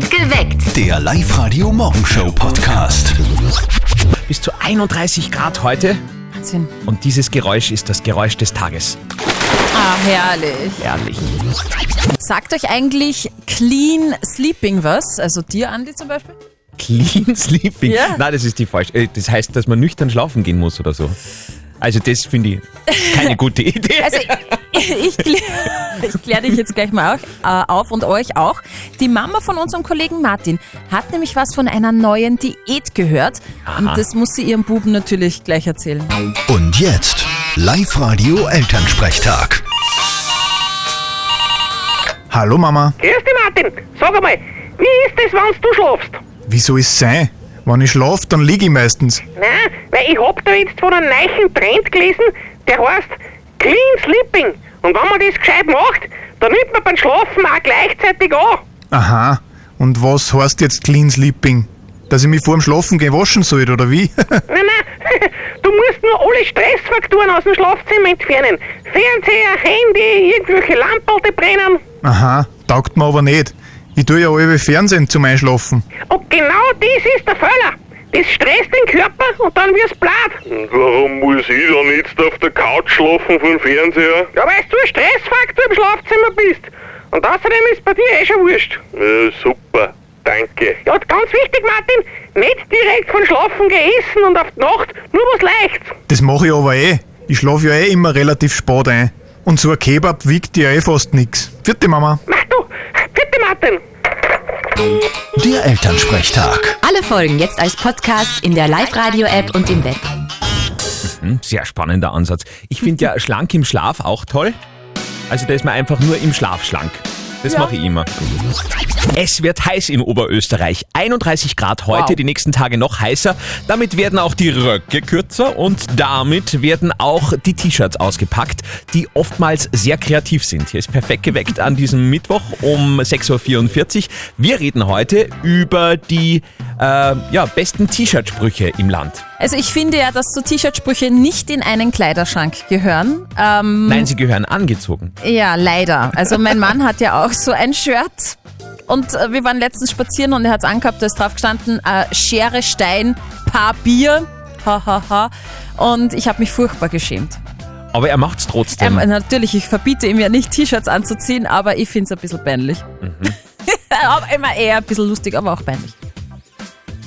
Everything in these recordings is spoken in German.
Geweckt. Der Live-Radio-Morgenshow-Podcast. Bis zu 31 Grad heute. Wahnsinn. Und dieses Geräusch ist das Geräusch des Tages. Ah, herrlich. Herrlich. Sagt euch eigentlich Clean Sleeping was? Also dir, Andi zum Beispiel? Clean Sleeping. Ja. Nein, das ist die falsche. äh, Das heißt, dass man nüchtern schlafen gehen muss oder so. Also das finde ich keine gute Idee. Also ich, klär, ich kläre dich jetzt gleich mal auch, äh, auf und euch auch. Die Mama von unserem Kollegen Martin hat nämlich was von einer neuen Diät gehört. Und das muss sie ihrem Buben natürlich gleich erzählen. Und jetzt Live-Radio-Elternsprechtag. Hallo Mama, Grüß dich, Martin. Sag einmal, wie ist das, wenn du schlafst? wie soll es sein? Wenn ich schlaf, dann liege ich meistens. Nein, weil ich hab da jetzt von einem neuen Trend gelesen, der heißt Clean Sleeping. Und wenn man das gescheit macht, dann nimmt man beim Schlafen auch gleichzeitig an. Aha, und was heißt jetzt Clean Sleeping? Dass ich mich vor dem Schlafen gehen waschen soll, oder wie? Nein, nein, du musst nur alle Stressfaktoren aus dem Schlafzimmer entfernen. Fernseher, Handy, irgendwelche Lampen, die brennen. Aha, taugt mir aber nicht. Ich tue ja alle Fernsehen zum Einschlafen. Und genau das ist der Fehler. Das stresst den Körper und dann wirst blatt. Und warum muss ich dann jetzt auf der Couch schlafen vom Fernseher? Ja, weil du ein Stressfaktor im Schlafzimmer bist. Und außerdem ist bei dir eh schon wurscht. Ja, super, danke. Ja, ganz wichtig, Martin, nicht direkt von Schlafen geessen und auf die Nacht nur was Leichtes. Das mache ich aber eh. Ich schlafe ja eh immer relativ spät ein. Und so ein Kebab wiegt ja eh fast nix. Vierte Mama. Mach du, bitte Martin. Der Elternsprechtag. Alle Folgen jetzt als Podcast in der Live-Radio-App und im Web. Hm, Sehr spannender Ansatz. Ich finde ja schlank im Schlaf auch toll. Also da ist man einfach nur im Schlaf schlank. Das mache ich immer. Es wird heiß in Oberösterreich. 31 Grad heute, Wow. die nächsten Tage noch heißer. Damit werden auch die Röcke kürzer und damit werden auch die T-Shirts ausgepackt, die oftmals sehr kreativ sind. Hier ist perfekt geweckt an diesem Mittwoch um 6.44 Uhr. Wir reden heute über die äh, ja, besten T-Shirt-Sprüche im Land. Also ich finde ja, dass so T-Shirt-Sprüche nicht in einen Kleiderschrank gehören. Ähm, Nein, sie gehören angezogen. ja, leider. Also mein Mann hat ja auch so ein Shirt. Und äh, wir waren letztens spazieren und er hat es angehabt, da ist drauf gestanden, äh, Schere, Stein, Paar Bier. Ha, ha, ha. Und ich habe mich furchtbar geschämt. Aber er macht's trotzdem. Ähm, natürlich, ich verbiete ihm ja nicht T-Shirts anzuziehen, aber ich finde es ein bisschen peinlich. aber immer eher ein bisschen lustig, aber auch peinlich.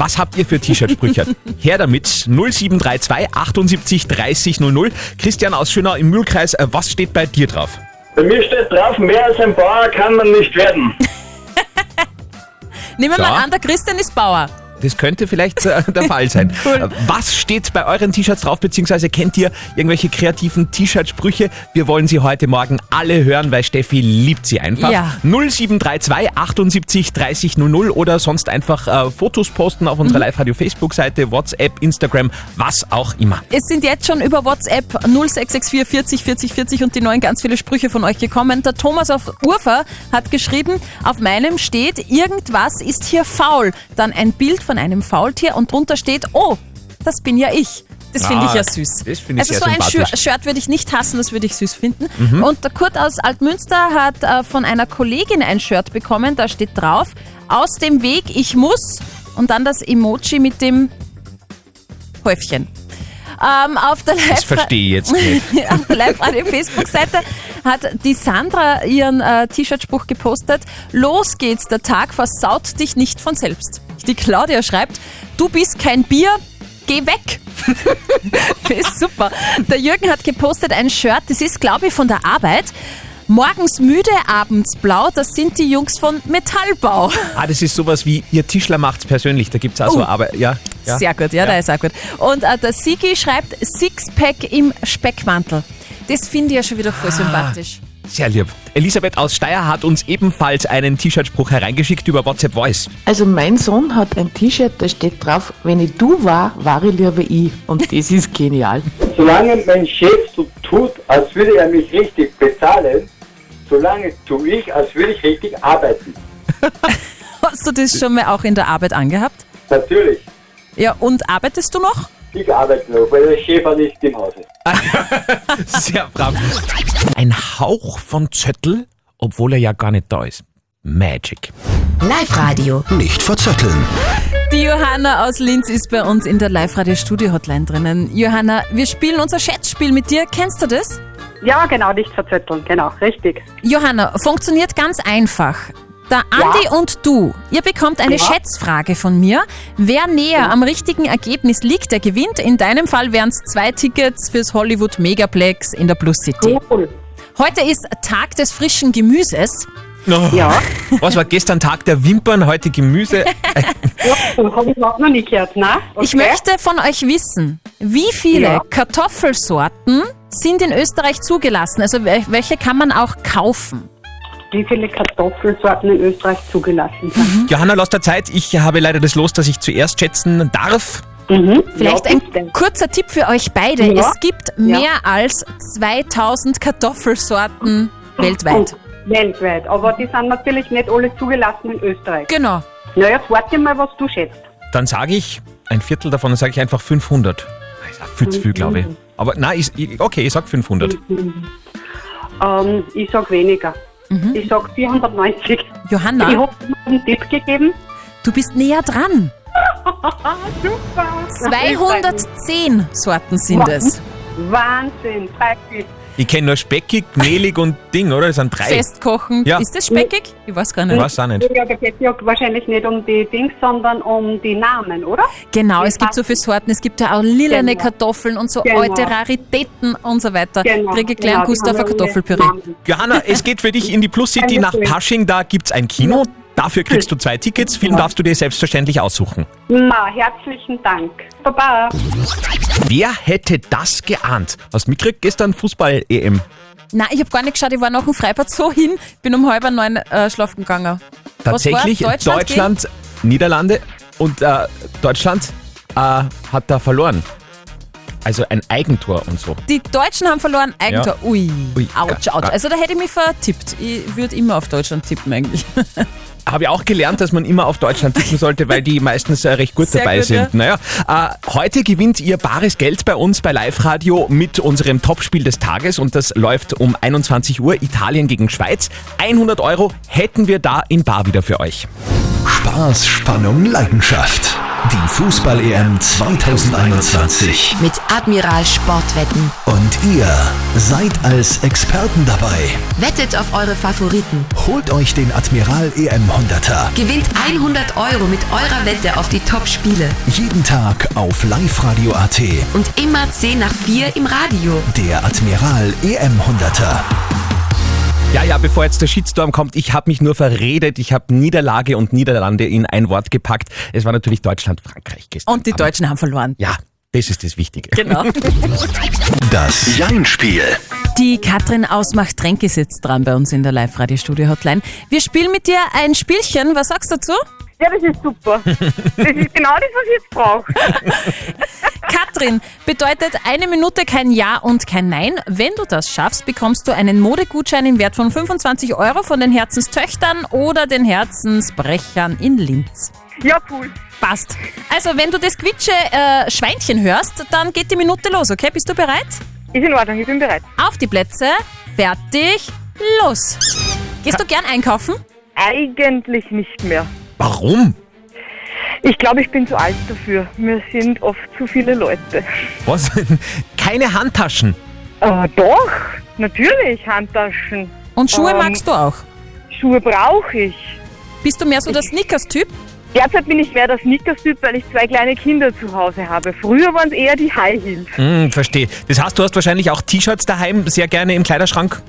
Was habt ihr für T-Shirt-Sprüche? Her damit 0732 78 30 00. Christian aus Schönau im Mühlkreis, äh, was steht bei dir drauf? Bei mir steht drauf, mehr als ein Bauer kann man nicht werden. Nehmen wir So. mal an, der Christian ist Bauer. Das könnte vielleicht äh, der Fall sein. Cool. Äh, Was steht bei euren T-Shirts drauf, beziehungsweise kennt ihr irgendwelche kreativen T-Shirt-Sprüche? Wir wollen sie heute Morgen alle hören, weil Steffi liebt sie einfach. Ja. 0732 78 30 00 oder sonst einfach äh, Fotos posten auf unserer Live-Radio-Facebook-Seite, WhatsApp, Instagram, was auch immer. Es sind jetzt schon über WhatsApp 0664 40 40 40 und die neuen ganz viele Sprüche von euch gekommen. Der Thomas auf Urfer hat geschrieben, auf meinem steht, irgendwas ist hier faul. Dann ein Bild von einem Faultier und drunter steht, oh, das bin ja ich. Das finde ich Ah, ja süß. das finde ich also so ein. Mhm. Shirt, würde ich nicht hassen, das würde ich süß finden. Und der Kurt aus Altmünster hat äh, von einer Kollegin ein Shirt bekommen, da steht drauf, aus dem Weg, ich muss und dann das Emoji mit dem Häufchen. Ähm, auf der Das verstehe ich jetzt nicht. auf der Live-Radio-Facebook-Seite hat die Sandra ihren äh, T-Shirt-Spruch gepostet. Los geht's, der Tag versaut dich nicht von selbst. Die Claudia schreibt, du bist kein Bier, geh weg. das ist super. Der Jürgen hat gepostet ein Shirt, das ist, glaube ich, von der Arbeit. Morgens müde, abends blau, das sind die Jungs von Metallbau. Ah, das ist sowas wie, ihr Tischler macht's persönlich. Da gibt's auch so, Oh. aber ja. ja. Sehr gut, ja, der ist auch gut. Und äh, der Sigi schreibt Sixpack im Speckmantel. Das finde ich ja schon wieder voll sympathisch. Sehr lieb. Elisabeth aus Steyr hat uns ebenfalls einen T-Shirt-Spruch hereingeschickt über WhatsApp Voice. Also mein Sohn hat ein T-Shirt, da steht drauf, wenn ich du war, war ich lieber ich. Und das ist genial. Solange mein Chef so tut, als würde er mich richtig bezahlen, solange tue ich, als würde ich richtig arbeiten. Hast du das schon mal auch in der Arbeit angehabt? Natürlich, Ja, und arbeitest du noch? Ich arbeite noch, weil der war nicht im Hause. Sehr brav. Ein Hauch von Zöttl, obwohl er ja gar nicht da ist. Magic. Live-Radio. Nicht verzetteln. Die Johanna aus Linz ist bei uns in der Live-Radio-Studio-Hotline drinnen. Johanna, wir spielen unser Schätzspiel mit dir. Kennst du das? Ja, genau, nicht verzetteln, genau, richtig. Johanna, funktioniert ganz einfach. Der Andi und du, ihr bekommt eine Ja. Schätzfrage von mir. Wer näher am richtigen Ergebnis liegt, der gewinnt. In deinem Fall wären es zwei Tickets fürs Hollywood Megaplex in der Plus City. Cool. Heute ist Tag des frischen Gemüses. Ja, Was war gestern Tag der Wimpern, heute Gemüse? ja habe ich auch noch nie gehört, ne? Okay. Ich möchte von euch wissen, wie viele Ja. Kartoffelsorten sind in Österreich zugelassen? Also wel- welche kann man auch kaufen? Wie viele Kartoffelsorten in Österreich zugelassen sind. Johanna, lass der Zeit. Ich habe leider das Los, dass ich zuerst schätzen darf. Mhm. Vielleicht ja, ein kurzer Tipp für euch beide. Ja. Es gibt mehr als 2000 Kartoffelsorten weltweit. Weltweit. Aber die sind natürlich nicht alle zugelassen in Österreich. Genau. Naja, warte mal, was du schätzt. Dann sage ich ein Viertel davon, dann sage ich einfach 500. Das ist auch viel zu viel, glaube ich. Aber nein, ich, okay, ich sag 500. Ähm, ich sag weniger. Ich sag 490. Ich Johanna, habe dir einen Tipp gegeben. du bist näher dran. Super. 210 Sorten sind es. Wahnsinn. Preislich. Ich kenne nur speckig, mehlig und Ding, oder? Das sind drei. Festkochen. Ja. Ist das speckig? Ich weiß gar Ich nicht. weiß auch nicht. Ja, da geht ja wahrscheinlich nicht um die Dings, sondern um die Namen, oder? Genau, Die es gibt so viele Sorten. Es gibt ja auch lilane Genau. Kartoffeln und so Genau. alte Raritäten und so weiter. Genau. Kriege genau, kleinen auf haben ein alle Kartoffelpüree. Johanna, es geht für dich in die Plus City nach. Pasching. Da gibt's ein Kino. Dafür kriegst du zwei Tickets. Film darfst du dir selbstverständlich aussuchen. Ma, herzlichen Dank. Baba. Wer hätte das geahnt? Hast du mitgekriegt? Gestern Fußball-EM. Nein, ich habe gar nicht geschaut. Ich war nach dem Freibad so hin, bin um halb neun äh, schlafen gegangen. Was war? Tatsächlich Deutschland Deutschland, Niederlande und äh, Deutschland äh, hat da verloren. Also ein Eigentor und so. Die Deutschen haben verloren, Eigentor. Ui, Ui, ouch, ouch. Also da hätte ich mich vertippt. Ich würde immer auf Deutschland tippen eigentlich. Habe ich auch gelernt, dass man immer auf Deutschland tippen sollte, weil die meistens äh, recht gut Sehr dabei gut, sind. ja. Naja, äh, heute gewinnt ihr bares Geld bei uns bei Live Radio mit unserem Topspiel des Tages und das läuft um 21 Uhr Italien gegen Schweiz. 100 Euro hätten wir da in Bar wieder für euch. Spaß, Spannung, Leidenschaft. Die Fußball-EM 2021. Mit Admiral Sportwetten. Und ihr seid als Experten dabei. Wettet auf eure Favoriten. Holt euch den Admiral EM 100er. Gewinnt 100 Euro mit eurer Wette auf die Top-Spiele. Jeden Tag auf liveradio.at. Und immer 10 nach 4 im Radio. Der Admiral EM 100er. Ja, ja, bevor jetzt der Shitstorm kommt, ich habe mich nur verredet. Ich habe Niederlage und Niederlande in ein Wort gepackt. Es war natürlich Deutschland-Frankreich gestern. Und die Abend. Deutschen haben verloren. Ja, das ist das Wichtige. Genau. Das Jein-Spiel. Die Katrin aus Machtrenke sitzt dran bei uns in der Live-Radio-Studio-Hotline. Wir spielen mit dir ein Spielchen. Was sagst du dazu? Ja, das ist super. Das ist genau das, was ich jetzt brauche. Katrin bedeutet eine Minute kein Ja und kein Nein. Wenn du das schaffst, bekommst du einen Modegutschein im Wert von 25 Euro von den Herzenstöchtern oder den Herzensbrechern in Linz. Ja, cool. Passt. Also, wenn du das Quitsche äh, Schweinchen hörst, dann geht die Minute los, okay? Bist du bereit? Ist in Ordnung, ich bin bereit. Auf die Plätze, fertig, los. Gehst du gern einkaufen? Eigentlich nicht mehr. Warum? Ich glaube, ich bin zu alt dafür. Wir sind oft zu viele Leute. Was? Keine Handtaschen. Äh, doch, natürlich, Handtaschen. Und Schuhe Ähm, magst du auch? Schuhe brauche ich. Bist du mehr so der Sneakers-Typ? Derzeit bin ich mehr der Sneakers-Typ, weil ich zwei kleine Kinder zu Hause habe. Früher waren es eher die High Heels. Hm, verstehe. Das heißt, du hast wahrscheinlich auch T-Shirts daheim sehr gerne im Kleiderschrank.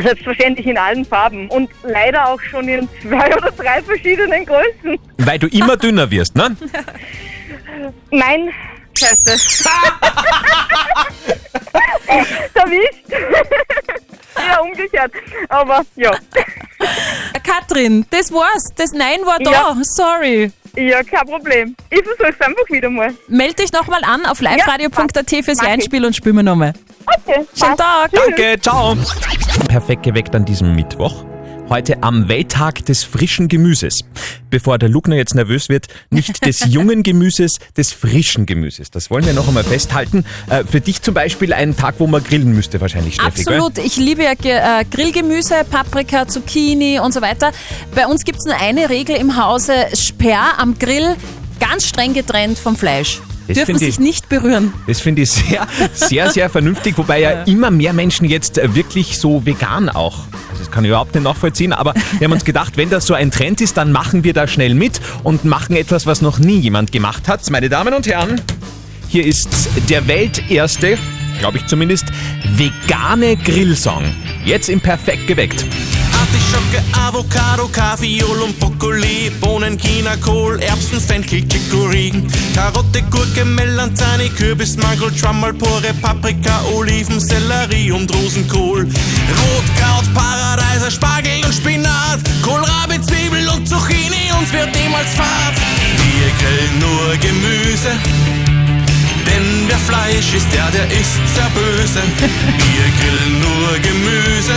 Selbstverständlich in allen Farben und leider auch schon in zwei oder drei verschiedenen Größen. Weil du immer dünner wirst, ne? Nein, scheiße. Erwischt. ja, umgekehrt. Aber ja. Katrin, das war's. Das Nein war da. Ja. Sorry. Ja, kein Problem. Ich versuche es einfach wieder mal. Meld dich nochmal an auf liveradio.at fürs. Einspiel und spielen wir nochmal. Okay. Schönen. Tag. Danke, ciao. Perfekt geweckt an diesem Mittwoch. heute am Welttag des frischen Gemüses. Bevor der Lugner jetzt nervös wird, nicht des jungen Gemüses, des frischen Gemüses. Das wollen wir noch einmal festhalten. Äh, für dich zum Beispiel ein Tag, wo man grillen müsste wahrscheinlich, Steffi. gell? Absolut. Ich liebe ja Ge- äh, Grillgemüse, Paprika, Zucchini und so weiter. Bei uns gibt es nur eine Regel im Hause: Sperr am Grill ganz streng getrennt vom Fleisch. Das Dürfen finde ich- sich nicht berühren. Das finde ich sehr, sehr, sehr vernünftig, wobei ja immer mehr Menschen jetzt äh, wirklich so vegan auch. Also das kann ich überhaupt nicht nachvollziehen, aber wir haben uns gedacht, wenn das so ein Trend ist, dann machen wir da schnell mit und machen etwas, was noch nie jemand gemacht hat. Meine Damen und Herren, hier ist der welterste, glaube ich zumindest, vegane Grillsong. Jetzt im Perfekt geweckt. Artischocke, Avocado, Kaviol und Brokkoli, Bohnen, China, Kohl, Erbsen, Fenchel, Chicorée, Karotte, Gurke, Melanzani, Kürbis, Mangold, Schwammerl, Pore, Paprika, Oliven, Sellerie und Rosenkohl, Rotkraut, Paradeiser, Spargel und Spinat, Kohlrabi, Zwiebel und Zucchini und wird niemals fad. Wir grillen nur Gemüse, denn wer Fleisch isst, der, der ist sehr böse. Wir grillen nur Gemüse,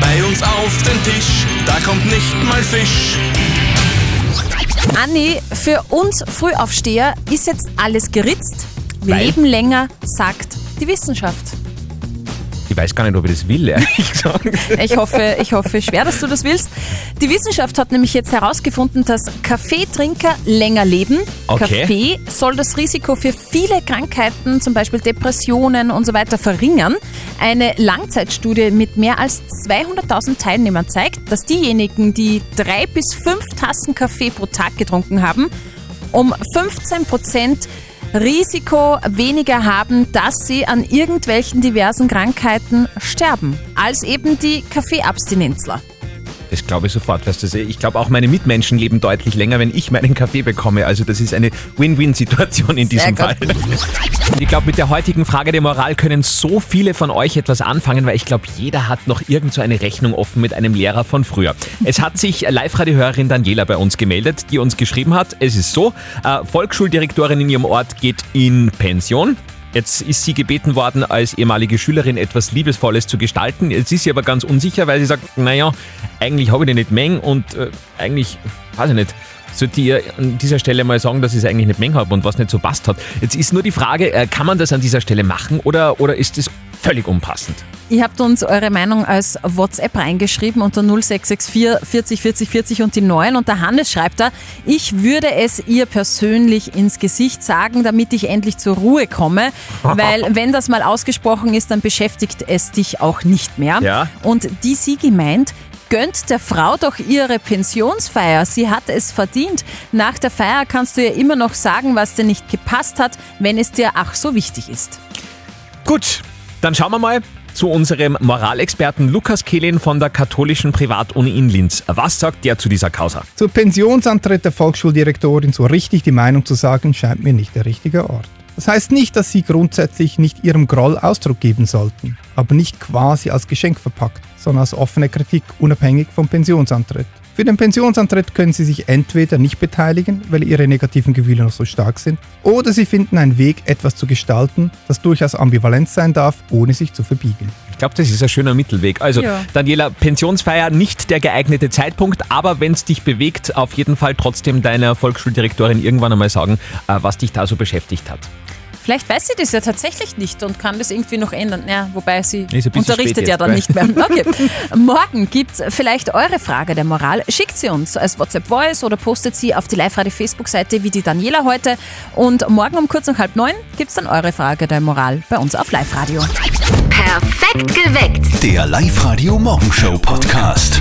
bei uns auf den Tisch, da kommt nicht mal Fisch. Anni, für uns Frühaufsteher ist jetzt alles geritzt. Wir Weil? leben länger, sagt die Wissenschaft. Ich weiß gar nicht, ob ich das will, ehrlich gesagt. Ich hoffe, ich hoffe schwer, dass du das willst. Die Wissenschaft hat nämlich jetzt herausgefunden, dass Kaffeetrinker länger leben. Okay. Kaffee soll das Risiko für viele Krankheiten, zum Beispiel Depressionen und so weiter, verringern. Eine Langzeitstudie mit mehr als 200.000 Teilnehmern zeigt, dass diejenigen, die drei bis fünf Tassen Kaffee pro Tag getrunken haben, um 15 Prozent Risiko weniger haben, dass sie an irgendwelchen diversen Krankheiten sterben, als eben die Kaffeeabstinenzler. Das glaube ich sofort. Weißt du, ich glaube auch meine Mitmenschen leben deutlich länger, wenn ich meinen Kaffee bekomme. Also das ist eine Win-Win-Situation in diesem Fall. Ich glaube, mit der heutigen Frage der Moral können so viele von euch etwas anfangen, weil ich glaube, jeder hat noch irgend so eine Rechnung offen mit einem Lehrer von früher. Es hat sich Live-Radio-Hörerin Daniela bei uns gemeldet, die uns geschrieben hat, es ist so, äh, Volksschuldirektorin in ihrem Ort geht in Pension. Jetzt ist sie gebeten worden, als ehemalige Schülerin etwas Liebesvolles zu gestalten. Jetzt ist sie aber ganz unsicher, weil sie sagt, naja, eigentlich habe ich die nicht mengen und äh, eigentlich, weiß ich nicht, sollte ich ihr an dieser Stelle mal sagen, dass ich es eigentlich nicht mengen habe und was nicht so passt hat. Jetzt ist nur die Frage, äh, kann man das an dieser Stelle machen oder, oder ist es völlig unpassend? Ihr habt uns eure Meinung als WhatsApp reingeschrieben unter 0664 40 40 40 und die 9 und der Hannes schreibt da, ich würde es ihr persönlich ins Gesicht sagen, damit ich endlich zur Ruhe komme, weil wenn das mal ausgesprochen ist, dann beschäftigt es dich auch nicht mehr. Ja. Und die Sigi meint, gönnt der Frau doch ihre Pensionsfeier. Sie hat es verdient. Nach der Feier kannst du ihr immer noch sagen, was dir nicht gepasst hat, wenn es dir ach so wichtig ist. Gut, dann schauen wir mal zu unserem Moralexperten Lukas Kehlin von der katholischen Privatuni in Linz. Was sagt der zu dieser Causa? Zur Pensionsantritt der Volksschuldirektorin so richtig die Meinung zu sagen, scheint mir nicht der richtige Ort. Das heißt nicht, dass Sie grundsätzlich nicht Ihrem Groll Ausdruck geben sollten, aber nicht quasi als Geschenk verpackt, sondern als offene Kritik unabhängig vom Pensionsantritt. Für den Pensionsantritt können Sie sich entweder nicht beteiligen, weil Ihre negativen Gefühle noch so stark sind, oder Sie finden einen Weg, etwas zu gestalten, das durchaus ambivalent sein darf, ohne sich zu verbiegen. Ich glaube, das ist ein schöner Mittelweg. Also, Ja. Daniela, Pensionsfeier nicht der geeignete Zeitpunkt, aber wenn es dich bewegt, auf jeden Fall trotzdem deiner Volksschuldirektorin irgendwann einmal sagen, äh, was dich da so beschäftigt hat. Vielleicht weiß sie das ja tatsächlich nicht und kann das irgendwie noch ändern. Ja, wobei sie unterrichtet ja dann nicht mehr. Okay. Morgen gibt es vielleicht eure Frage der Moral. Schickt sie uns als WhatsApp-Voice oder postet sie auf die Live-Radio-Facebook-Seite wie die Daniela heute. Und morgen um kurz nach halb neun gibt es dann eure Frage der Moral bei uns auf Live-Radio. Perfekt geweckt. Der Live-Radio Morgenshow Podcast.